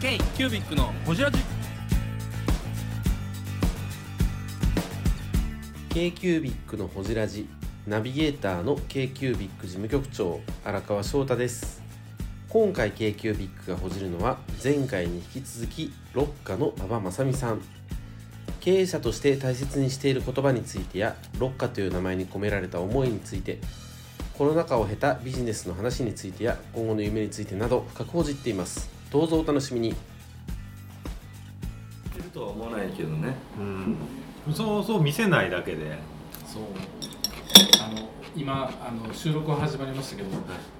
K キュービックのホジラジ。k q u b i c のほじラジ。ナビゲーターの k q u b i c 事務局長荒川翔太です。今回 k q u b i c がほじるのは前回に引き続きロッカの馬場正美さん。経営者として大切にしている言葉についてやロッカという名前に込められた思いについてコロナ禍を経たビジネスの話についてや今後の夢についてなど深くほじっています。どうぞお楽しみに。いるとは思わないけどね。うん、そうそう見せないだけで。そう。あの今あの収録は始まりましたけど、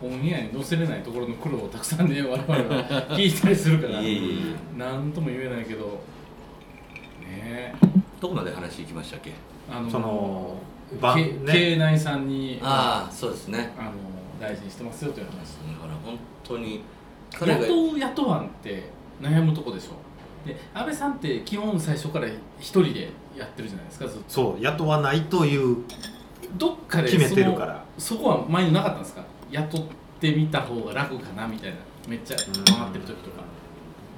オンエアに載せれないところの苦労をたくさんね我々は聞いたりするからいえいえいなんとも言えないけどね。えどこまで話行きましたっけ？あのそのばけね K9 さんにああそうですね。あの大事にしてますよという話。だから本当に彼が。雇う雇わんって悩むとこでしょ。で安倍さんって基本最初から一人でやってるじゃないですかずっと。そう雇わないというどっかで決めてるから。そこは前になかったんですか？雇ってみた方が楽かなみたいな。めっちゃ回ってる時とか。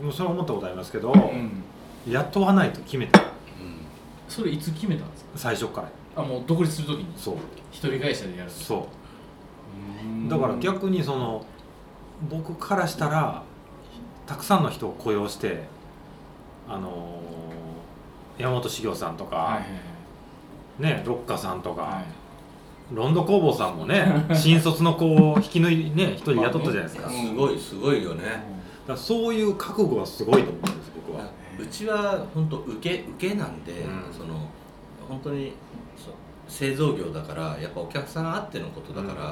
もうそれは思ったことありますけど、うん。雇わないと決めたうん。それいつ決めたんですか？最初から。あもう独立する時に？そう。一人会社でやると。そう。うん。だから逆にその僕からしたらたくさんの人を雇用してあのー山本修行さんとか、はいはいねロッカさんとか、はい。ロンド工房さんもね 新卒の子を引き抜いね一人雇ったじゃないですか,、すごいすごいよね。らそういう覚悟はすごいと思うんです僕は、うちは本当受け受けなんで、うん。その本当に製造業だからやっぱお客さんあってのことだから、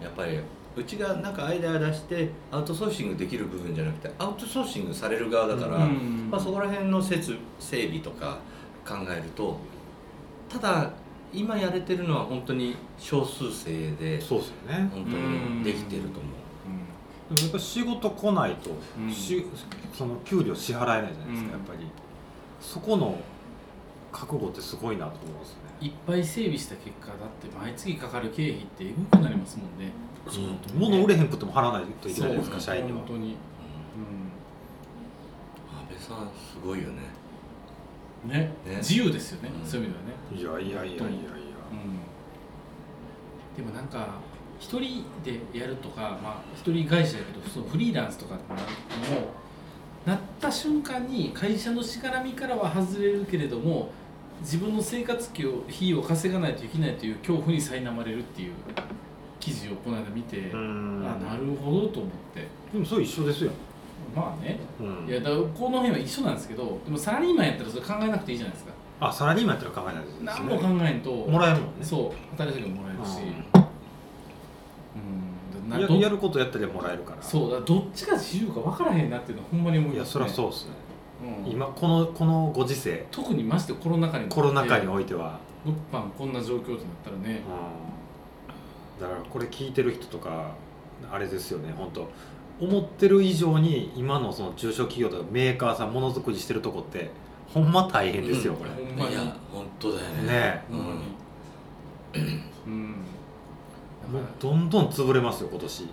やっぱりうちがなんかアイデア出してアウトソーシングできる部分じゃなくてアウトソーシングされる側だから、うんまあ、そこら辺の設整備とか考えるとただ今やれてるのは本当に少数生でそうですよね。本当にできてると思う。でもやっぱ仕事来ないと、うん。しその給料支払えないじゃないですか、うん。やっぱり。そこの覚悟ってすごいなと思いますね。いっぱい整備した結果だって毎月かかる経費ってエグくなりますもんねそう物売れへんくても払わないといけないじゃないですかそう社員には。本当に。安倍さんすごいよね。うんね。ね。自由ですよね、うん。そういう意味ではね。いやいやいやいやいや。でもなんか一人でやるとかまあ一人会社やけどそのフリーランスとかってなってもなった瞬間に会社のしがらみからは外れるけれども自分の生活費を費を稼がないといけないという恐怖に苛まれるっていう記事をこの間見て、うん。あなるほどと思って。でもそれ一緒ですよ、まあね。うん。いやだからこの辺は一緒なんですけどでもサラリーマンやったらそれ考えなくていいじゃないですか。あサラリーマンやったら考えないですね。何も考えんともらえるもんね。そう働いてももらえるし。うん。なやることやったらもらえるから。そうだどっちが自由か分からへんなっていうのはほんまに思いいやます、そりゃそうっすね、うん。今このこのご時世。特にましてコロナ禍にコロナ禍にいおいては、物販こんな状況となったらね。うん、だからこれ聞いてる人とかあれですよね本当。思ってる以上に今のその中小企業とかメーカーさんものづくりしてるとこってほんま大変ですよ、これ。ほんまに。いや本当だよね。ね。ほん。うん。もうどんどん潰れますよ今年。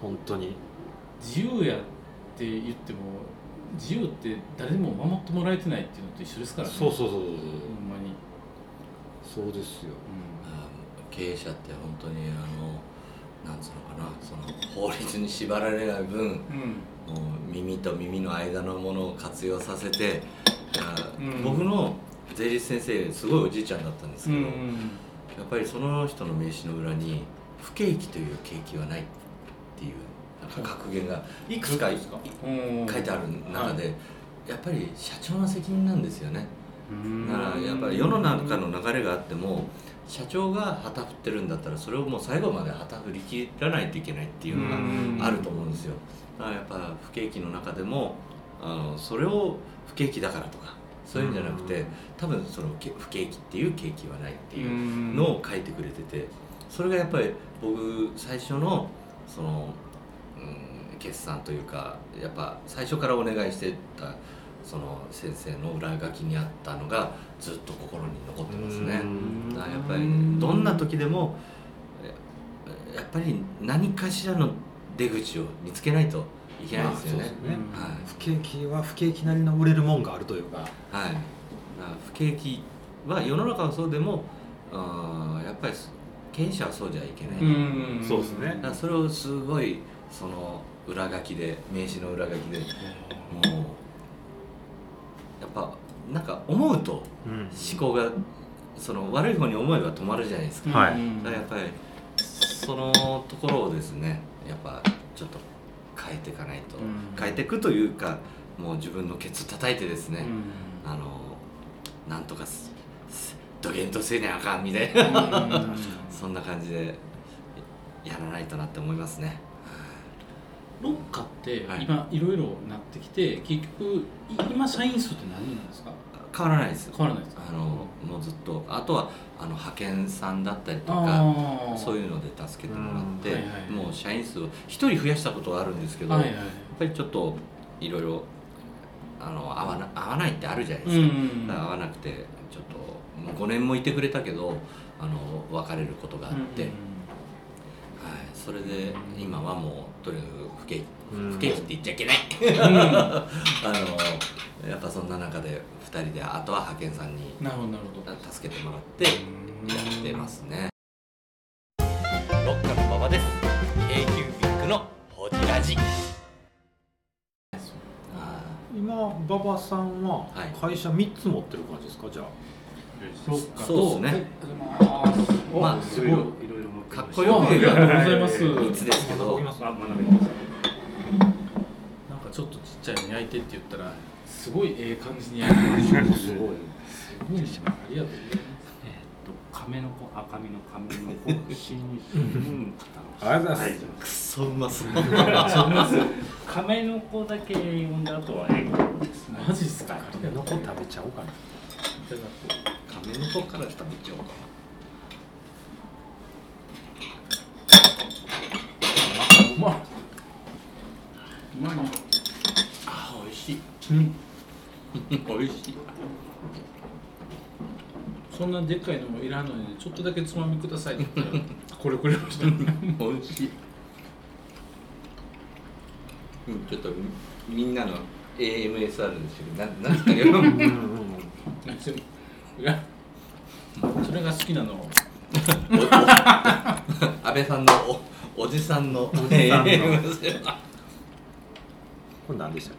本当に。自由やって言っても自由って誰にも守ってもらえてないっていうのと一緒ですからね。そうそうそうそうほんまに、そうですよ。あ経営者って本当にあのなんつうのかなその法律に縛られない分うん。うんもう耳と耳の間のものを活用させてあうん。僕の税理士先生すごいおじいちゃんだったんですけど、うんやっぱりその人の名刺の裏に不景気という景気はないっていうなんか格言がいくつか書いてある中で、やっぱり社長の責任なんですよね。うんだからやっぱり世の中の流れがあっても社長が旗振ってるんだったらそれをもう最後まで旗振り切らないといけないっていうのがあると思うんですよ。だからやっぱ不景気の中でもあのそれを不景気だからとかそういうんじゃなくて多分そのけ不景気っていう景気はないっていうのを書いてくれててそれがやっぱり僕最初のその、うん、決算というかやっぱ最初からお願いしてたその先生の裏書きにあったのがずっと心に残ってますね。だからやっぱりどんな時でもややっぱり何かしらの出口を見つけないといけないですよね。不景気は不景気なりの売れるもんがあるというか。はい、不景気は世の中はそうでもあーやっぱり経営者はそうじゃいけない、うん。そうですね。だからそれをすごいその裏書きで名刺の裏書きでもうやっぱなんか思うとうん。思考がその悪い方に思えば止まるじゃないですか、だからやっぱりそのところをですねやっぱちょっと変えていかないと、うん。変えていくというかもう自分のケツ叩いてですね、うん。あのなんとかどげんとせなあかんみたいなうんそんな感じでやらないとなって思いますねロッカってはい。今いろいろなってきて結局い今社員数って何人なんですか？変わらないです変わらないですか？あのもうずっと。あとはあの派遣さんだったりとかそういうので助けてもらって、うんはいはい。もう社員数を1人増やしたことはあるんですけど、はいはい。やっぱりちょっといろいろあの合わな合わないってあるじゃないでうんすか、だから合わなくてちょっともう5年もいてくれたけどあの別れることがあって、はい、それで今はもうとにかく不景気うん不景気って言っちゃいけない。あのやっぱそんな中で2人であとは派遣さんになるほどなるほど。助けてもらってやってますね。ロッカの馬場です。K q ビックのホジラジ。あ今馬場さんははい。会社3つ持ってる感じですか？じゃあ。ロッカとそうですね。まあすごいかっこよくありがとうございます。3つですけど。学びますあ学べます。なんかちょっとちっちゃいの焼いてって言ったらすごいええ感じに焼いてるすごい。すごい。なありがとうございます。えっと亀の子。赤身の亀の子。新春ありがとうございますくそうまそう亀の子。だけ読んだ後は英語ですねマジっすかありがとう残食べちゃおうかな亀の子。から食べちゃおうかうまい。うまいなあ美味しい。うん。美味しい。そんなでっかいのもいらんのにちょっとだけつまみくださいって。言ったらこれくれましたね。美味しい。うんちょっとみみんなの AMSR ですけどななんですかねうんうんうん。いやそれが好きなの。安倍さんのおおじさんのおじさんの。これ何でしたっ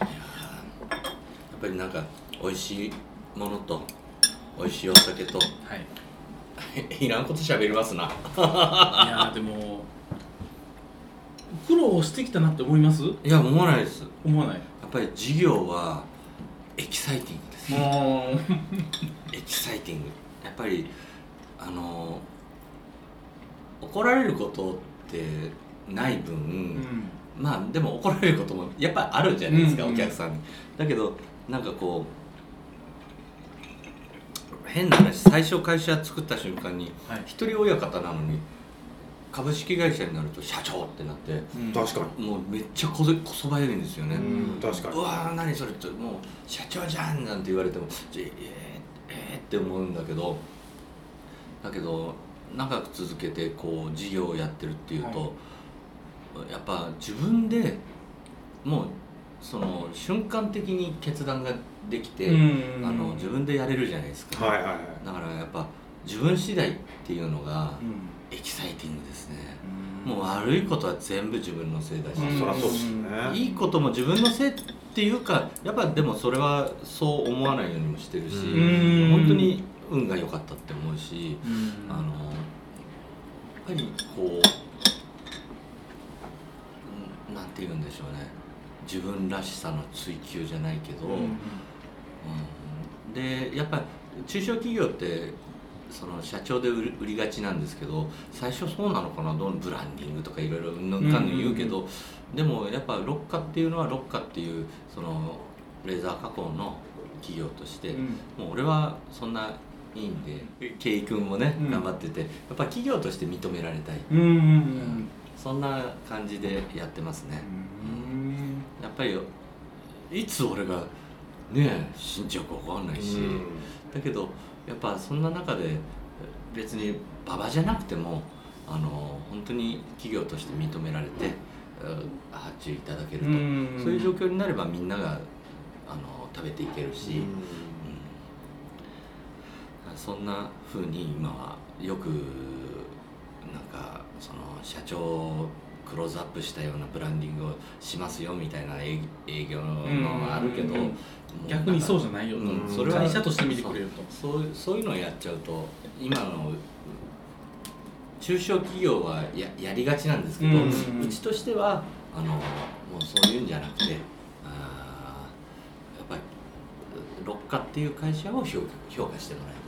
やっぱりなんか美味しいものと美味しいお酒とはい。いらんこと喋りますな。いやーでも苦労してきたなって思います？いや思わないです。思わない。やっぱり事業はエキサイティングですもエキサイティング。やっぱりあの怒られることってない分、う、うん、まあでも怒られることもやっぱりあるじゃないですか、うんうんお客さんに。だけどなんかこう変な話最初会社作った瞬間にはい、一人親方なのに株式会社になると社長ってなってうん。け確かもうめっちゃこそこそばゆいんですよね、にうん確かに。うわー何それってもう社長じゃんなんて言われてもえー、えーって思うんだけどだけど長く続けてこう事業をやってるっていうと、やっぱ自分でもうその瞬間的に決断ができて、うんあの自分でやれるじゃないですか、はいはいはい。だからやっぱ自分次第っていうのがうん。エキサイティングですね、うん。もう悪いことは全部自分のせいだし、うん。いいことも自分のせいっていうかやっぱでもそれはそう思わないようにもしてるしうん。本当に運が良かったって思うしうん。あのやっぱりこううんなんて言うんでしょうね。自分らしさの追求じゃないけど、うんうん。でやっぱ中小企業ってその社長で売りがちなんですけど最初そうなのかな？どう？ブランディングとかいろいろうんぬんかんぬん言うけど、でもやっぱロッカっていうのはロッカっていうそのレーザー加工の企業として、うん。もう俺はそんないいんで圭一君もね、うん。頑張っててやっぱ企業として認められたい、うんうんうん。そんな感じでやってますね、うん。やっぱりいつ俺がね死んじゃうか分かんないし、だけどやっぱそんな中で別に馬場じゃなくてもあの本当に企業として認められてうん。発注いただけると、うん。そういう状況になればみんながあの食べていけるし、うんそんな風に今はよくなんかその社長をクローズアップしたようなブランディングをしますよみたいな営営業のあるけど、逆にそうじゃゃないよ。と、うんそれは会社として見てくれると。そうそういうのをやっちゃうと今の中小企業はややりがちなんですけど、ううんちとしてはあのもうそういうんじゃなくてあーやっぱり六花っていう会社を評価評価してもらい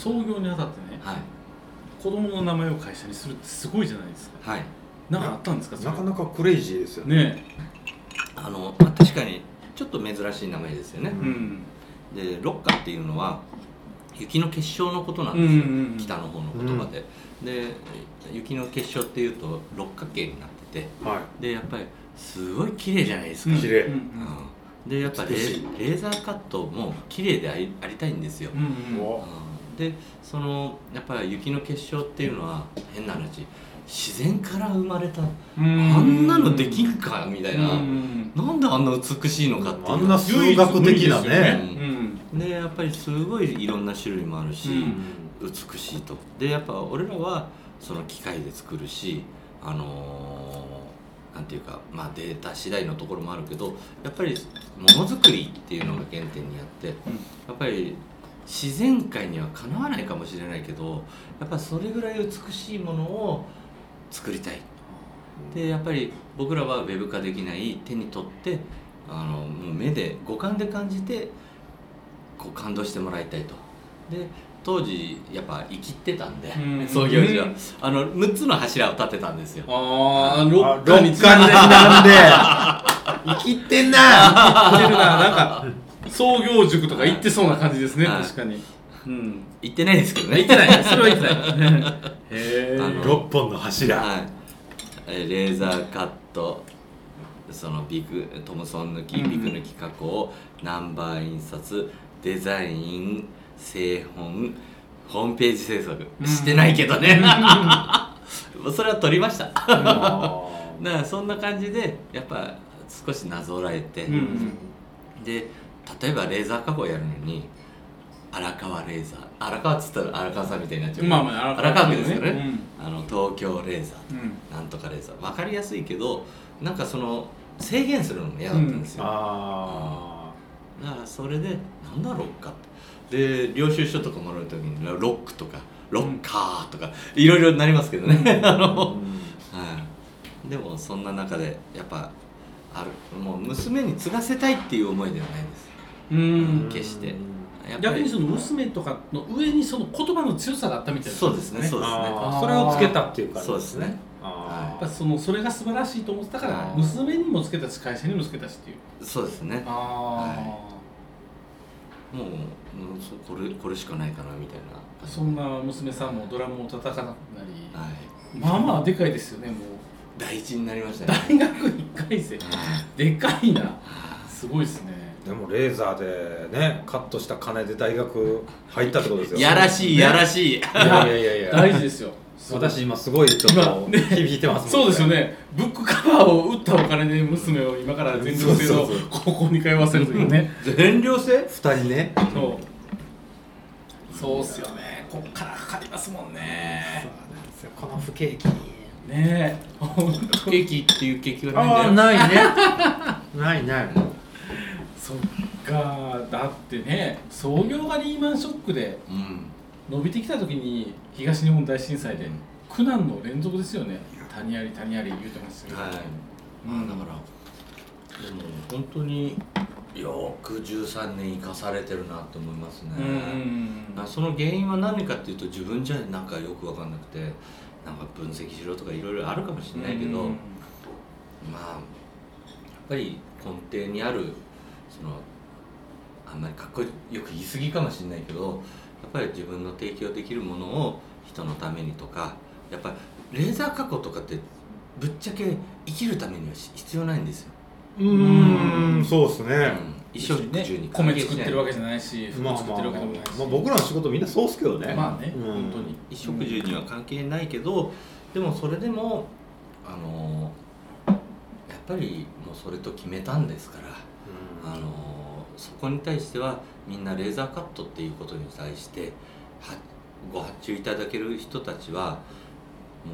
創業にあたってねはい。子供の名前を会社にするってすごいじゃないですか。はい。なんかあったんですか？なかなかクレイジーですよね。ねあの、まあ、確かにちょっと珍しい名前ですよね、うん。で六花っていうのは雪の結晶のことなんうんですよ、うんうん北の方の言葉で、で雪の結晶っていうと六角形になってて。はでやっぱりすごい綺麗じゃないですか、綺麗。うんうんでやっぱレレーザーカットも綺麗でありありたいんですよ、うんうんうんでそのやっぱり雪の結晶っていうのは変な話自然から生まれた、うん。あんなのできんかみたいな、うん。なんであんな美しいのかっていう。あんな数学的なね。うん。でやっぱりすごいいろんな種類もあるし、美しいと。でやっぱ俺らはその機械で作るしあのーなんていうかまあデータ次第のところもあるけどやっぱりものづくりっていうのが原点にあって、やっぱり自然界にはかなわないかもしれないけどやっぱそれぐらい美しいものを作りたい。でやっぱり僕らはウェブ化できない手に取ってあのもう目で五感で感じてこう感動してもらいたいと。で当時やっぱ生きってたんで、うん。創業時は。あの6つの柱を立てたんですよ。ああロあッカーに六冠になんで。生きってんな。似てるな。なんか創業塾とか行ってそうな感じですねはい。確かに。うん。言ってないですけどね。行ってない。それは行ってない。へえ六本の柱。はい、えレーザーカットそのビッグトムソン抜きうんうん。ビッグ抜き加工、ナンバー印刷デザイン製本ホームページ制作。うん。してないけどね。それは取りました。だかあらそんな感じでやっぱ少しなぞらえて、うん。で例えばレーザー加工やるのに荒川レーザー荒川っつったら荒川さんみたいになっちゃう。まあまあ荒川区ですよね、うん。あの東京レーザーうん。なんとかレーザー。分かりやすいけどなんかその制限するのも嫌だったんですよ、あだからそれでなんだロッカって。で領収書とかもらう時にロックとかロッカーとかいろいろなりますけどね、あーの、うんはい、でもそんな中でやっぱある。もう娘に継がせたいっていう思いではないです。うん。決して。やっぱ逆にりその娘とかの上にその言葉の強さがあったみたいな。そうですね。そうですね。それをつけたっていう感じそうですね。あやっぱそのそれが素晴らしいと思ってたからはい。娘にもつけたし会社にもつけたしっていう。そうですね。あもうもうそこれこれしかないかなみたいなあそんな娘さんもドラムを叩かなくなり。はい。まあまあでかいですよねもう第一になりましたね。大学1回生。でかいな。すごいですね。でもレーザーでねカットした金で大学入ったってことですよ。やらしいやらしい。いやいやいやいや。大事ですよ。私今すごいちょっと響いてますそうですよね。ブックカバーを売ったお金で娘を今から全寮制のそうそうそう。高校に通わせるというね。全寮制？二人ね。そう。そうっすよね。こっからかかりますもんね。この不景気ねえ。ケーキっていうケーキがないんだよ。ないね。ないない。そっか。だってね創業がリーマンショックでうん。伸びてきた時に東日本大震災で苦難の連続ですよね。谷あり谷あり言うてますよ、はい、うん。まあだからでも本当によく13年生かされてるなと思いますね、うんまあその原因は何かっていうと自分じゃなんかよく分かんなくてなんか分析しろとかいろいろあるかもしれないけど、うん。まあやっぱり根底にあるそのあんまりかっこよく言い過ぎかもしれないけどやっぱり自分の提供できるものを人のためにとかやっぱりレーザー加工とかってぶっちゃけ生きるためにはし必要ないんですよ、うーんそうですね、うん、衣食ね住に米作ってるわけけじゃないし服まあ作ってるわけでもないし、まあ、僕らの仕事みんなそうっすけどね。まあね、うん。本当に。衣食住には関係ないけどでもそれでもあのやっぱりもうそれと決めたんですからあのそこに対してはみんなレーザーカットっていうことに対してはご発注いただける人たちはも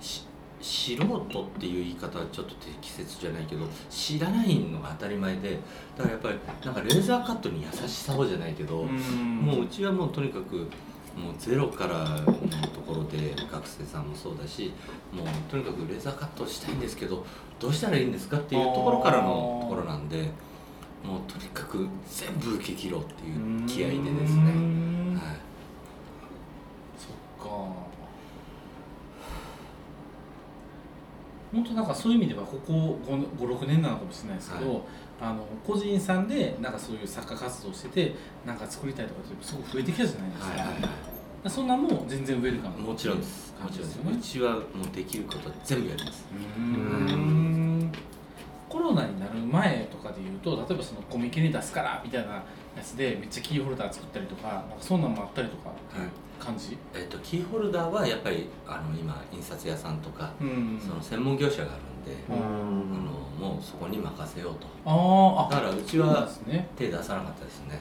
うし素人っていう言い方はちょっと適切じゃないけど知らないのが当たり前でだからやっぱりなんかレーザーカットに優しさをじゃないけど、もううちはもうとにかくもうゼロからのところで学生さんもそうだしもうとにかくレーザーカットしたいんですけどどうしたらいいんですかっていうところからのところなんでもうとにかく全部受け切ろうっていう気合でですね、うんはい、そっか本当なんかそういう意味ではここ56年なのかもしれないですけど、はあの個人さんでなんかそういう作家活動しててなんか作りたいとかってすごく増えてきたじゃないですか、はいはいはそんなもん全然ウェルカムい、もちろんですもちろんですうちはもうできることは全部やりますうーんコロナになる前とかで言うと例えばそのコミケに出すからみたいなやつでめっちゃキーホルダー作ったりとかなんかそんなんもあったりとか感じ、えっとキーホルダーはやっぱりあの今印刷屋さんとか、うん。その専門業者があるんで、うあのもうそこに任せようと。あーあ。だからうちは手出さなかったですね。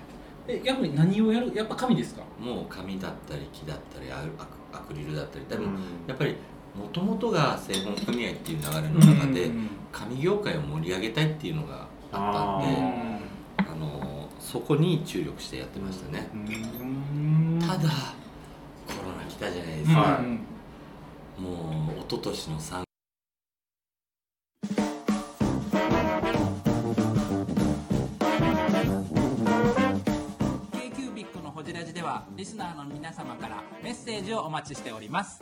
えやっぱり何をやる？やっぱ紙ですか？もう紙だったり木だったりアクアクリルだったり。でも、うん。やっぱりもともとが製本組合っていう流れの中で、うん。紙業界を盛り上げたいっていうのがあったんであのそこに注力してやってましたね、うん。ただコロナ来たじゃないですか、はい。うんもう一昨年の3 k q b i c のホジラジではリスナーの皆様からメッセージをお待ちしております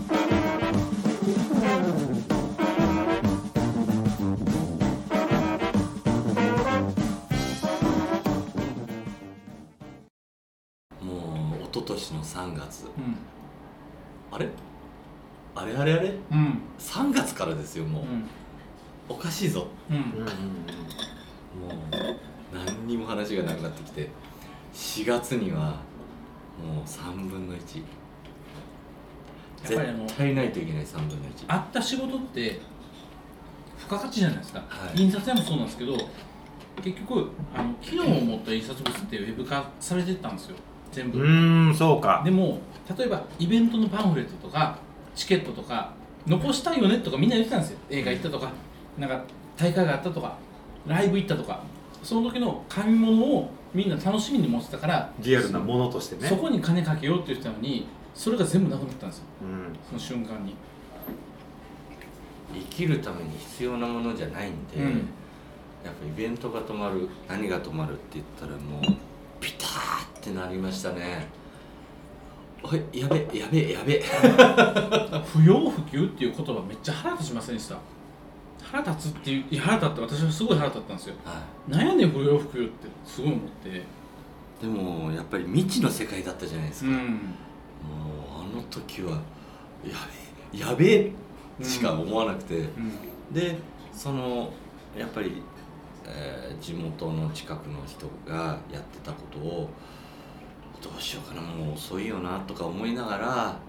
年の3月。うん。あれ？あれあれあれ？うん。3月からですよもう、うん。おかしいぞ。うん。もう何にも話がなくなってきて。4月にはもう3分の1やっぱりあの絶対ないといけない3分の1あった仕事って付加価値じゃないですか、はい。印刷屋もそうなんですけど結局あの機能を持った印刷物ってウェブ化されてったんですよ全部、うーんそうか。でも例えばイベントのパンフレットとかチケットとか残したいよねとかみんな言ってたんですよ。映画行ったとかなんか大会があったとかライブ行ったとか。その時の紙物をみんな楽しみに持ってたから、リアルなものとしてね。そこに金かけようって言ってたのにそれが全部なくなったんですよ。うん。その瞬間に、生きるために必要なものじゃないんで、うん。やっぱイベントが止まる何が止まるって言ったらもうピターってなりましたね。おいやべやべやべ。不要不急っていう言葉めっちゃ腹立ちませんでした？腹立つっていう腹立って私はすごい腹立ったんですよ。はなんやねん不要不急ってすごい思って。いでもやっぱり未知の世界だったじゃないですか、もううんあの時はやべやべえしか思わなくて、うん。でそのやっぱり、えー地元の近くの人がやってたことをどうしようかなもう遅いよなとか思いながら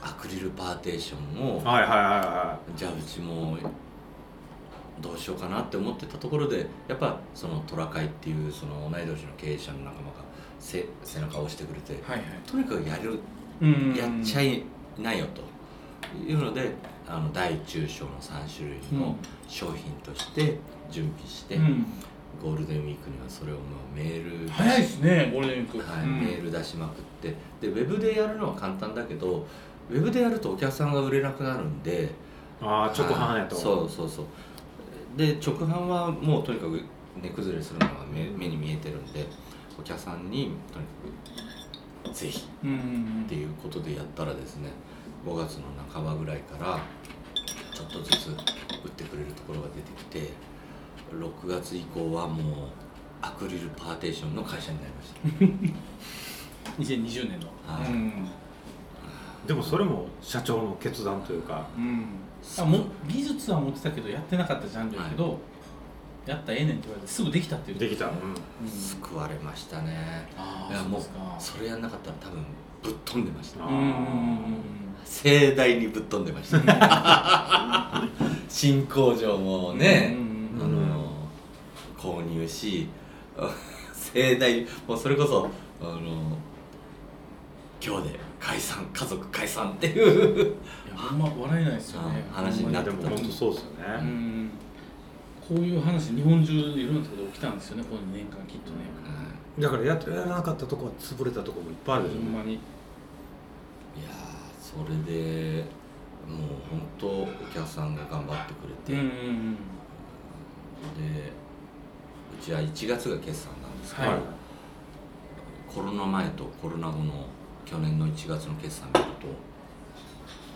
アクリルパーテーションをはいはいはいはじゃあうちもどうしようかなって思ってたところでやっぱそのトラカイっていうその同い年の経営者の仲間が背背中を押してくれてはいはい。とにかくやるうんやっちゃいなよと。いうのであの大中小の3種類の商品として準備して、うんゴールデンウィークにはそれをもうメール出し早いですねゴールデンウィーク、はいうん。メール出しまくってでウェブでやるのは簡単だけどウェブでやるとお客さんが売れなくなるんでああ直販やと、はいそうそうそう。で直販はもうとにかく値崩れするのが目目に見えてるんでお客さんにとにかくぜひっていうことでやったらですね5月の半ばぐらいからちょっとずつ売ってくれるところが出てきて6月以降はもうアクリルパーテーションの会社になりました。うん、2020年の、はい。うん。でもそれも社長の決断というか。うん、あも技術は持ってたけどやってなかったジャンルやけど、やったらええねんって言われてすぐできたっていう。できた、うん。うん救われましたね。あいやもうあそうですか。それやんなかったら多分ぶっ飛んでました。盛大にぶっ飛んでました。新工場もね、うん。あの購入し 盛大にもうそれこそあの今日で解散家族解散っていう。いやほんま笑えないですよね。あ話になってたでも本当そうですよね、うん。こういう話日本中いろんなところで起きたんですよねこの2年間きっとね。だからやっやらなかったとこは潰れたとこもいっぱいある。でしょほんまに。いやーそれでもう本当お客さんが頑張ってくれて、うんうんでうちは1月が決算なんですけど、はい。コロナ前とコロナ後の去年の1月の決算見ると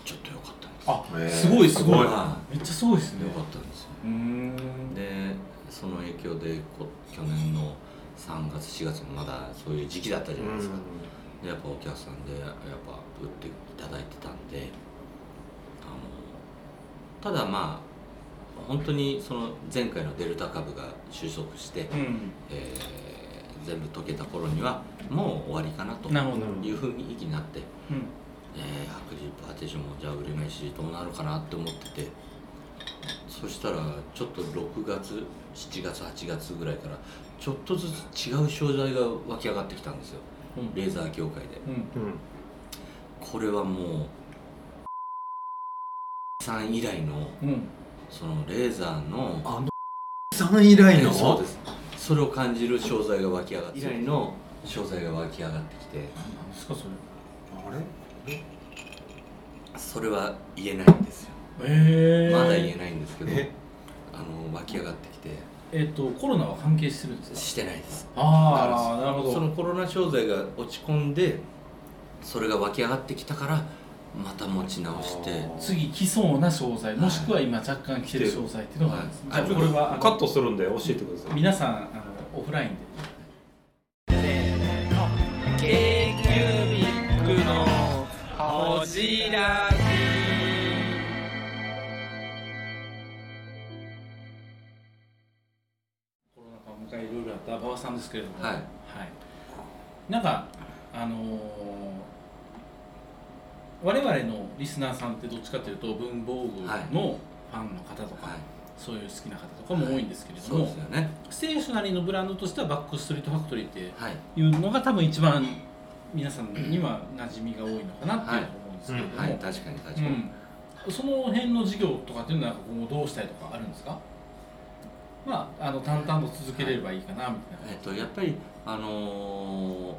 ちょっと良かったんですあ、すごいすごい。はめっちゃすごいですね。良かったんですでその影響でこ去年の3月4月もまだそういう時期だったじゃないですか、でやっぱお客さんでやっぱ売っていただいてたんであのただまあ本当にその前回のデルタ株が収束して、うん。えー全部解けた頃にはもう終わりかなという雰囲気になって、うん。えーアクリルパーテーションもじゃあ売れないしどうなるかなって思っててそしたらちょっと6月7月8月ぐらいからちょっとずつ違う商材が湧き上がってきたんですよ。うん。レーザー業界で。うん。うんこれはもうさん。以来のうんそのレーザーのあのさん以来の？そうです。それを感じる商材が湧き上がって以来の？商材が湧き上がってきて。何ですかそれ？あれ？それは言えないんですよ。ええまだ言えないんですけどえ？あの湧き上がってきて。えっとコロナは関係してるんですか？してないです。ああなるほど。そのコロナ商材が落ち込んでそれが湧き上がってきたからまた持ち直して。次来そうな商材もしくは今若干来てる商材っていうのがあるんです、はい。これはカットするんで教えてください。皆さんあのオフラインで。k q b i c のほじらコロナ禍を迎えいろいろあった馬場さんですけれども。はい。なんかあのー我々のリスナーさんってどっちかというと文房具のファンの方とか、はい。そういう好きな方とかも多いんですけれども、ですよね。ステーショナリーのブランドとしてはバックストリートファクトリーってはいいうのが多分一番皆さんには馴染みが多いのかなっていうと思うんですけれども、はい。確かに確かに、うん、その辺の事業とかっていうのは今後どうしたいとかあるんですか？まああの淡々と続けれればいいかなみたいな、えっとやっぱりあのー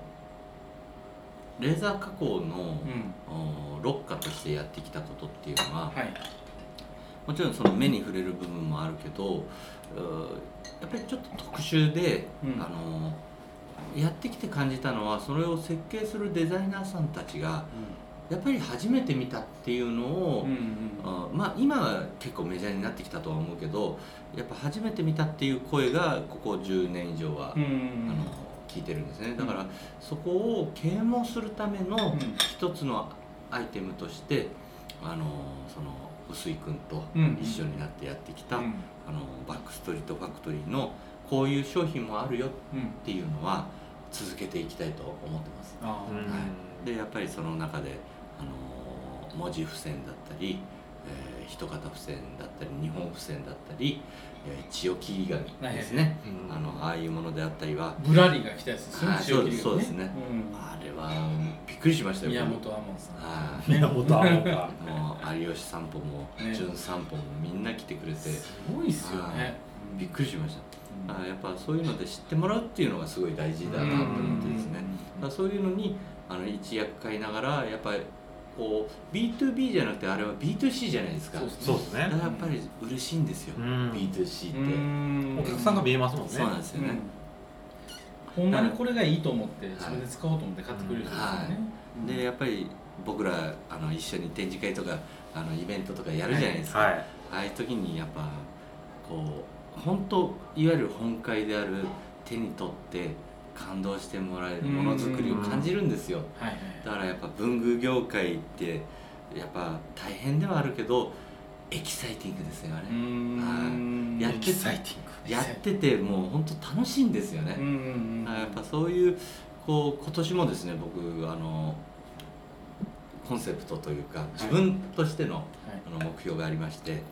レーザー加工の、うん。お六花としてやってきたことっていうのは、はい。もちろんその目に触れる部分もあるけどやっぱりちょっと特殊で、うん。あのやってきて感じたのはそれを設計するデザイナーさんたちがやっぱり初めて見たっていうのを、うんうんあまあ今は結構メジャーになってきたとは思うけどやっぱ初めて見たっていう声がここ10年以上は、うんうん。あの聞いてるんですね。だからそこを啓蒙するためのうん。一つのアイテムとしてあのその臼井君とうん。一緒になってやってきた、うん。あのバックストリートファクトリーのこういう商品もあるようんっていうのは続けていきたいと思ってます。はい。でやっぱりその中であの文字付箋だったり一方付箋だったり日本付箋だったり、千代切り紙ですね、あのああいうものであったりはぶらりが来たやつですねはいそうですね、うんあれはびっくりしましたよ宮本亞門さんはい宮本亞門かもう有吉散歩もね散歩もみんな来てくれてすごいっすよねびっくりしました、あやっぱそういうので知ってもらうっていうのがすごい大事だなと思ってですね、だからそういうのにあの一役買いながらやっぱりこう B2B じゃなくてあれは B2C じゃないですか。そうですね。だからやっぱり嬉しいんですよ、うん。B2C って、うん。お客さんが見えますもんね。そうなんですよね、ほんまにこれがいいと思って自分で使おうと思って買ってくれる人ですよね、でやっぱり僕らあの一緒に展示会とかあのイベントとかやるじゃないですか、はい。ああいう時にやっぱこう本当いわゆる本会である手に取って感動してもらえるものづくりを感じるんですよ。はいはい。だからやっぱ文具業界ってやっぱ大変ではあるけどエキサイティングですよね、ん。やってエキサイティングやっててもう本当楽しいんですよね、やっぱそういうこう今年もですね僕あのコンセプトというか自分としての,、あの目標がありまして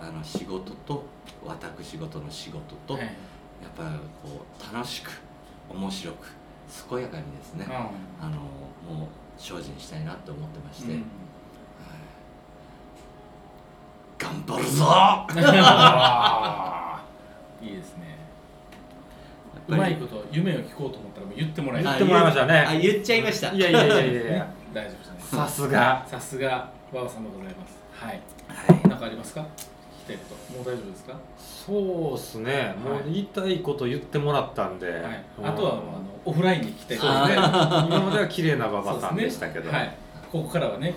あの仕事と私事の仕事と、はい。やっぱりこう楽しく面白く健やかにですね、うん。あのもう精進したいなと思ってまして、うん。頑張るぞ！いいですね。うまいこと夢を聞こうと思ったらもう言ってもらえあ言ってもらいましたね。あ言っちゃいました。いやいやいやいやいや。大丈夫ですね。さすが。さすが馬場さんでございます。はい。はい。何かありますか？聞きたいこともう大丈夫ですか？そうっすね。もう言いたいこと言ってもらったんで、はい。うん。あとはもうあのオフラインに聞きたいそうですね。今までは綺麗な馬場さんでしたけど、はい。ここからはね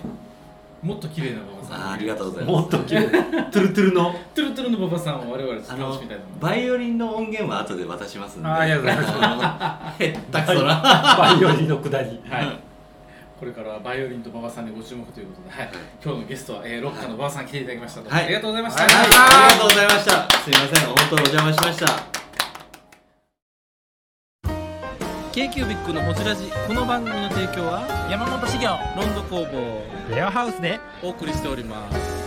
もっと綺麗な馬場さん。あありがとうございます。もっと綺麗。トゥルトゥルの。トゥルトゥルの馬場さんを我々ちょ楽しみたいと思います。バイオリンの音源は後で渡しますんで。あありがとうございます。へったくそな。バイオリンのくだり。はいこれからはバイオリンと馬場さんにご注目ということで、はい、今日のゲストは、えー、ロッカーの馬場さん来ていただきましたはい。ありがとうございました、はい、ありがとうございました。すいません。本当お邪魔しました。K q b i c のホジラジ。この番組の提供は山本資源ロンド工房レアハウスでお送りしております